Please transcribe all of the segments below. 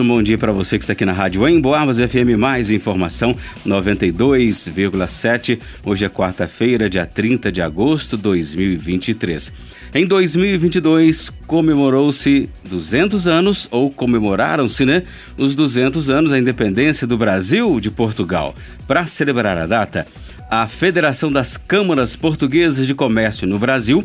Um bom dia para você que está aqui na Rádio Emboabas FM, mais informação 92,7. Hoje é quarta-feira, dia 30 de agosto de 2023. Em 2022, comemorou-se 200 anos, ou comemoraram-se, né? Os 200 anos da independência do Brasil de Portugal. Para celebrar a data, a Federação das Câmaras Portuguesas de Comércio no Brasil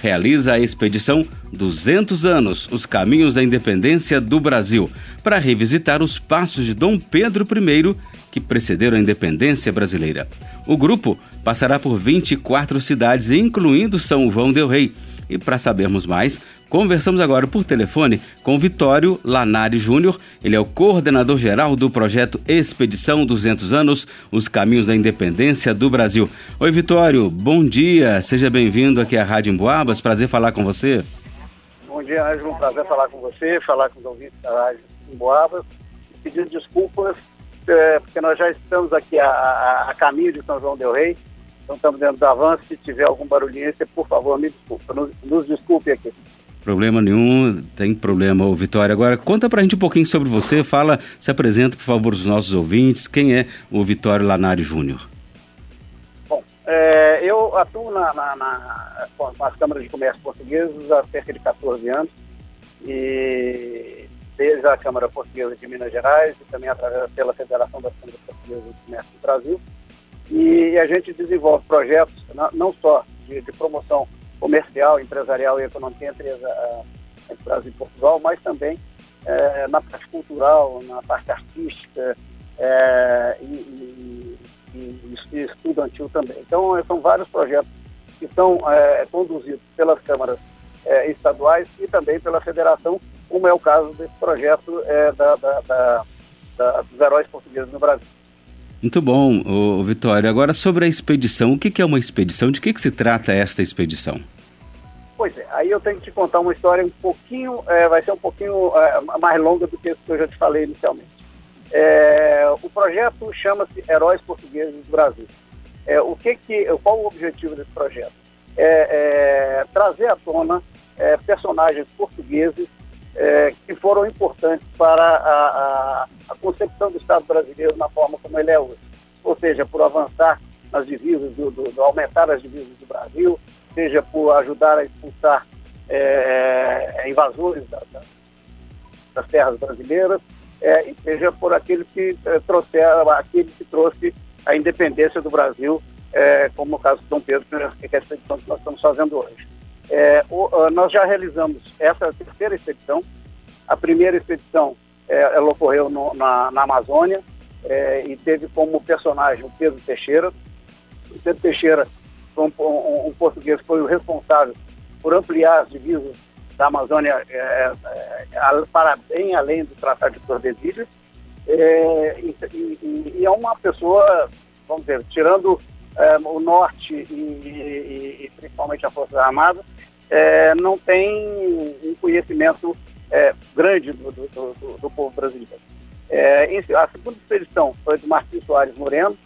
realiza a expedição 200 anos Os Caminhos da Independência do Brasil, para revisitar os passos de Dom Pedro I que precederam a independência brasileira. O grupo passará por 24 cidades, incluindo São João del Rei. E para sabermos mais, conversamos agora por telefone com Vitório Lanari Júnior. Ele é o coordenador geral do projeto Expedição 200 Anos, os Caminhos da Independência do Brasil. Oi, Vitório, bom dia. Seja bem-vindo aqui à Rádio Emboabas. Prazer falar com você. Bom dia, Ângelo. Prazer falar com você, falar com os ouvintes da Rádio Emboabas. Pedir desculpas, é, porque nós já estamos aqui a, a, a caminho de São João del Rei então estamos dentro do avanço. Se tiver algum barulhinho, por favor, me desculpe. Nos, nos desculpe aqui. Problema nenhum, tem problema, ô Vitória. Agora, conta pra gente um pouquinho sobre você, fala, se apresenta, por favor, os nossos ouvintes. Quem é o Vitório Lanari Júnior? Bom, é, eu atuo na, na, na, com as câmaras de comércio portuguesas há cerca de 14 anos. E desde a Câmara Portuguesa de Minas Gerais e também através pela Federação das Câmaras Portuguesas de Comércio do Brasil e a gente desenvolve projetos não só de, de promoção comercial, empresarial e econômica entre, a, entre Brasil e Portugal, mas também é, na parte cultural, na parte artística é, e, e, e, estudantil também. Então, são vários projetos que são é, conduzidos pelas câmaras estaduais e também pela federação, como é o caso desse projeto da, da, da, da, dos heróis portugueses no Brasil. Muito bom, ô, Vitório. Agora sobre a expedição, o que, é uma expedição? De que, que se trata esta expedição? Pois é, aí eu tenho que te contar uma história um pouquinho, é, vai ser um pouquinho é, mais longa do que eu já te falei inicialmente. É, o projeto chama-se Heróis Portugueses do Brasil. É, o que que, qual o objetivo desse projeto? É, é trazer à tona personagens portugueses é, que foram importantes para a, a, a, concepção do Estado brasileiro na forma como ele é hoje. Ou seja, por avançar nas divisas, do, do, do aumentar as divisas do Brasil, seja por ajudar a expulsar é, é invasores da, da, das terras brasileiras, é, e seja por aquele que é, trouxe, aquele que trouxe a independência do Brasil, é, como no caso de Dom Pedro, que é a expedição que nós estamos fazendo hoje. É, o, nós já realizamos essa terceira expedição. A primeira expedição é, ela ocorreu no, na, na, Amazônia é, e teve como personagem o Pedro Teixeira. O Pedro Teixeira, um, um, um português, foi o responsável por ampliar as divisas da Amazônia é, é, para bem além do Tratado de Tordesilhas. É, e, e, e, é uma pessoa, vamos dizer, tirando é, o norte e, e, e, principalmente a Força Armada, é, não tem um conhecimento é, grande do, do, do, do, povo brasileiro. É, a segunda expedição foi do Martins Soares Moreno,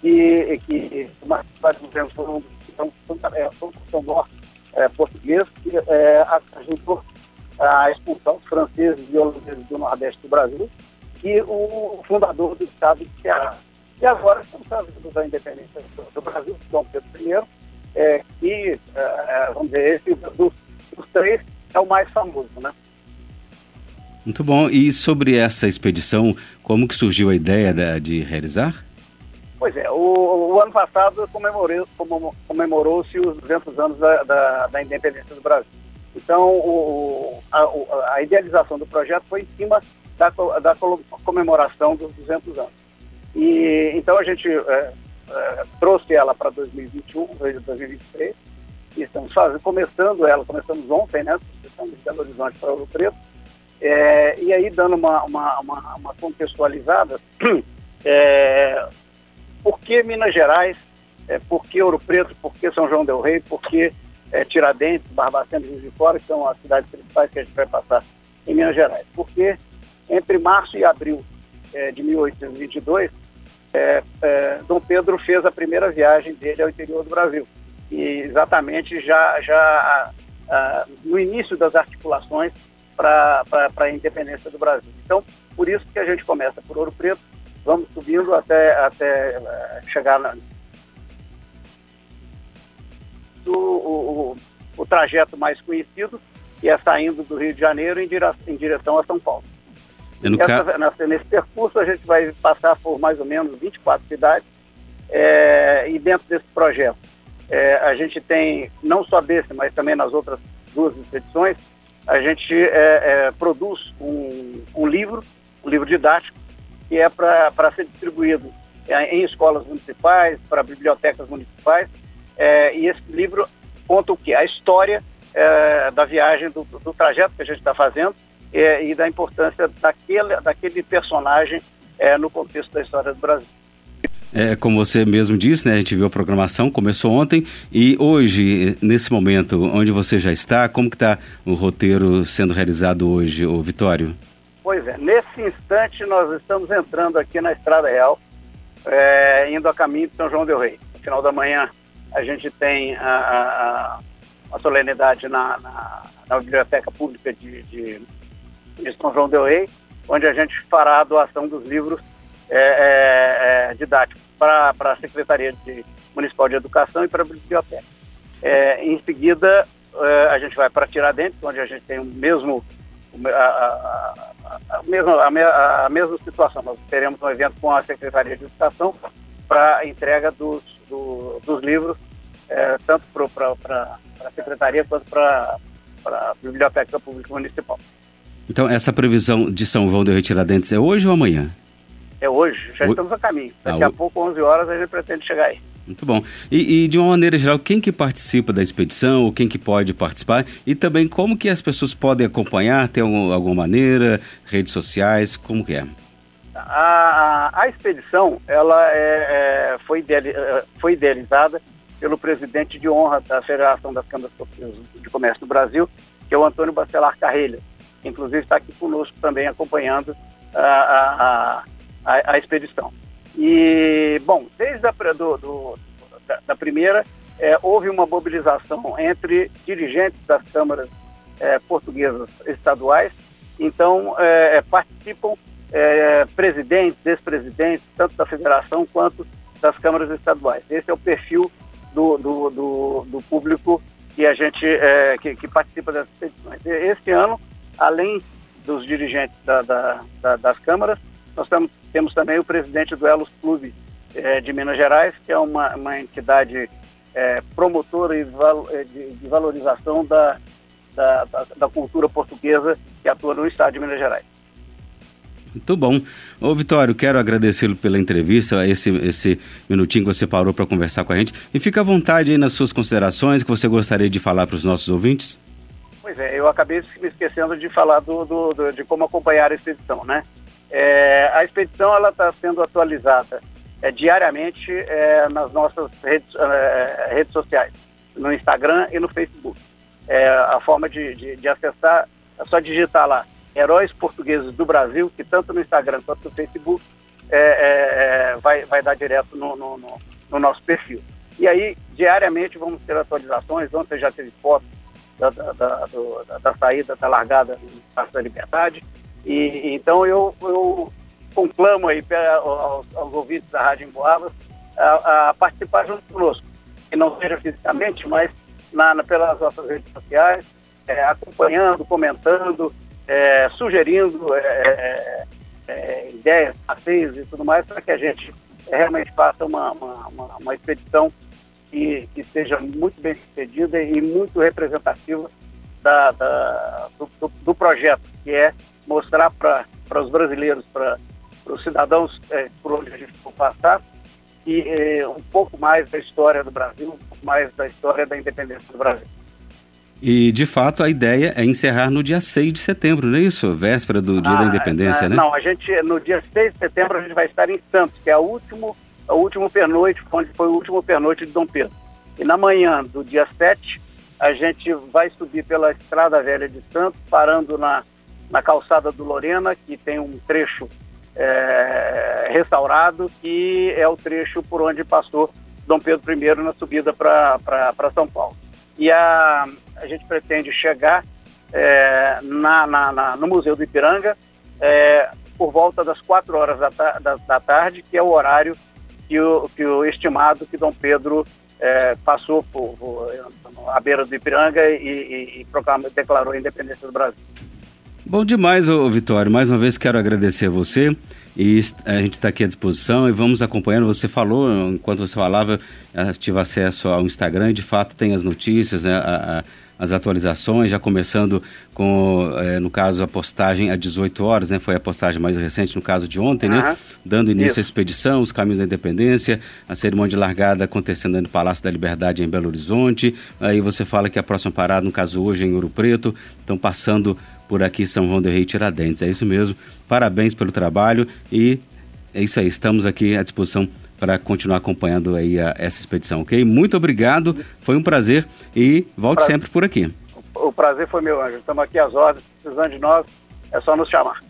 que, que o Martins Soares Moreno foi um, um, um, norte é, português que é, ajudou a expulsão dos franceses e holandeses do Nordeste do Brasil e o fundador do Estado de Ceará. E agora estamos falando da independência do Brasil, Dom Pedro I, é, que, é, é, vamos dizer, esse dos, dos três é o mais famoso, né? Muito bom. E sobre essa expedição, como que surgiu a ideia da, de realizar? Pois é, o, o ano passado comemorou-se os 200 anos da, da, da, independência do Brasil. Então, o, a, a, idealização do projeto foi em cima da, da comemoração dos 200 anos. E então a gente é, é, trouxe ela para 2021, 2023, e estamos fazendo, começando ela, começamos ontem, né? Estamos de Belo Horizonte para Ouro Preto. É, e aí, dando uma, uma, uma, uma contextualizada, é, por que Minas Gerais, é, por que Ouro Preto, por que São João Del Rei, por que é, Tiradentes, Barbacena e Juiz de Fora, que são as cidades principais que a gente vai passar em Minas Gerais? Porque entre março e abril de 1822, é, é, Dom Pedro fez a primeira viagem dele ao interior do Brasil. E exatamente já, já no início das articulações para a independência do Brasil. Então, por isso que a gente começa por Ouro Preto, vamos subindo até, até eh, chegar na, o, o, o, trajeto mais conhecido, que é saindo do Rio de Janeiro em direção a São Paulo. Essa, nessa, nesse percurso a gente vai passar por mais ou menos 24 cidades é, e dentro desse projeto é, a gente tem, não só desse, mas também nas outras duas expedições, a gente é, é, produz um, um, livro, um livro didático, que é para ser distribuído é, em escolas municipais, para bibliotecas municipais, é, e esse livro conta o que? A história é, da viagem, do, do, trajeto que a gente está fazendo e da importância daquele, daquele personagem no contexto da história do Brasil. É, como você mesmo disse, né, a gente viu a programação, começou ontem e hoje, nesse momento, onde você já está, como que está o roteiro sendo realizado hoje, o Vitório? Pois é, nesse instante nós estamos entrando aqui na Estrada Real, é, indo a caminho de São João del Rei. No final da manhã a gente tem a, a, a solenidade na, na, na, Biblioteca Pública de, de, de São João del Rei, onde a gente fará a doação dos livros é, é, é, didático para a Secretaria de, Municipal de Educação e para a Biblioteca. É, em seguida, é, a gente vai para Tiradentes, onde a gente tem o mesmo, a, a, a, a, mesma, a, mesma situação. Nós teremos um evento com a Secretaria de Educação para a entrega dos, do, dos livros, é, tanto para a Secretaria quanto para a Biblioteca Pública Municipal. Então, essa previsão de São João de Tiradentes é hoje ou amanhã? É hoje, já o... estamos a caminho. Daqui ah, a pouco, 11 horas, a gente pretende chegar aí. Muito bom. E, e, de uma maneira geral, quem que participa da expedição, ou quem que pode participar, e também como que as pessoas podem acompanhar, tem algum, alguma maneira, redes sociais, como que é? A, a, a expedição, ela é, é, foi, ideali, é, foi idealizada pelo presidente de honra da Federação das Câmaras de Comércio do Brasil, que é o Antônio Bacelar Carrelha, inclusive está aqui conosco também acompanhando a, a a, a expedição. E, bom, desde a do, do, da, da, primeira, é, houve uma mobilização entre dirigentes das câmaras é, portuguesas estaduais, então é, é participam é, presidentes, ex-presidentes, tanto da federação quanto das câmaras estaduais. Esse é o perfil do, do, do, do público que a gente é, que, que, participa dessas expedições. Este ano, além dos dirigentes da, da, da, das câmaras, nós temos, temos também o presidente do Elos Clube é, de Minas Gerais, que é uma, uma entidade é, promotora e eh, de, de, valorização da, da, da, da, cultura portuguesa que atua no estado de Minas Gerais. Muito bom. Ô Vitório, quero agradecê-lo pela entrevista, esse, esse minutinho que você parou para conversar com a gente. E fica à vontade aí nas suas considerações que você gostaria de falar para os nossos ouvintes. Pois é, eu acabei me esquecendo de falar do, do, do de como acompanhar a expedição, né? É, a expedição ela está sendo atualizada é, diariamente é, nas nossas redes, é, redes sociais, no Instagram e no Facebook. É, a forma de, de, de, acessar é só digitar lá Heróis Portugueses do Brasil, que tanto no Instagram quanto no Facebook é, vai, vai dar direto no, no, no, no, nosso perfil. E aí, diariamente, vamos ter atualizações. Ontem já teve foto da, da, da, do, da saída, da largada no Espaço da Liberdade. E, então eu, eu conclamo aí aos, aos ouvintes da Rádio Emboabas a, a, participar junto conosco, que não seja fisicamente, mas na, na pelas nossas redes sociais, é, acompanhando, comentando, é, sugerindo é, é, é ideias, passeios e tudo mais, para que a gente realmente faça uma, uma, uma, uma expedição que, que seja muito bem sucedida e muito representativa da, da do, do, projeto, que é mostrar para os brasileiros, para os cidadãos é, por onde a gente for passar, e é, um pouco mais da história do Brasil, um pouco mais da história da independência do Brasil. E, de fato, a ideia é encerrar no dia 6 de setembro, não é isso? Véspera do Dia ah, da Independência, é, né? Não, a gente, no dia 6 de setembro, a gente vai estar em Santos, que é o último, o último pernoite, onde foi o último pernoite de Dom Pedro. E na manhã do dia 7, a gente vai subir pela Estrada Velha de Santos, parando na, na calçada do Lorena, que tem um trecho é, restaurado, que é o trecho por onde passou Dom Pedro I na subida para São Paulo. E a, a gente pretende chegar é, na, na, na, no Museu do Ipiranga é, por volta das 4 horas da, da, da, tarde, que é o horário que o, que o estimado que Dom Pedro é, passou por, por, à beira do Ipiranga e, e, e declarou a independência do Brasil. Bom demais, Vitório. Mais uma vez quero agradecer a você e a gente está aqui à disposição e vamos acompanhando. Você falou, enquanto você falava, tive acesso ao Instagram e de fato tem as notícias, né, a, a, as atualizações, já começando com, é, no caso, a postagem às 18 horas, né? Foi a postagem mais recente, no caso de ontem, uhum. né? Dando início Isso. à expedição, os caminhos da independência, a cerimônia de largada acontecendo no Palácio da Liberdade em Belo Horizonte. Aí você fala que a próxima parada, no caso hoje, é em Ouro Preto, estão passando por aqui São João del Rei Tiradentes. É isso mesmo. Parabéns pelo trabalho e é isso aí. Estamos aqui à disposição para continuar acompanhando aí a, essa expedição, ok? Muito obrigado, foi um prazer e volte prazer. sempre por aqui. O prazer foi meu, Anjo. Estamos aqui às ordens, precisando de nós, é só nos chamar.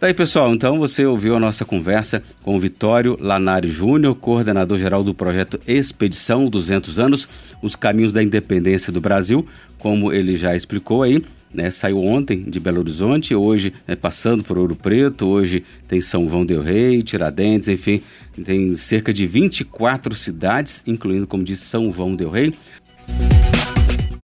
Tá aí, pessoal. Então você ouviu a nossa conversa com o Vitório Lanari Júnior, coordenador-geral do projeto Expedição 200 anos, os caminhos da independência do Brasil, como ele já explicou aí né, saiu ontem de Belo Horizonte, hoje né, passando por Ouro Preto, hoje tem São João del Rei, Tiradentes, enfim, tem cerca de 24 cidades, incluindo, como disse, São João del Rei.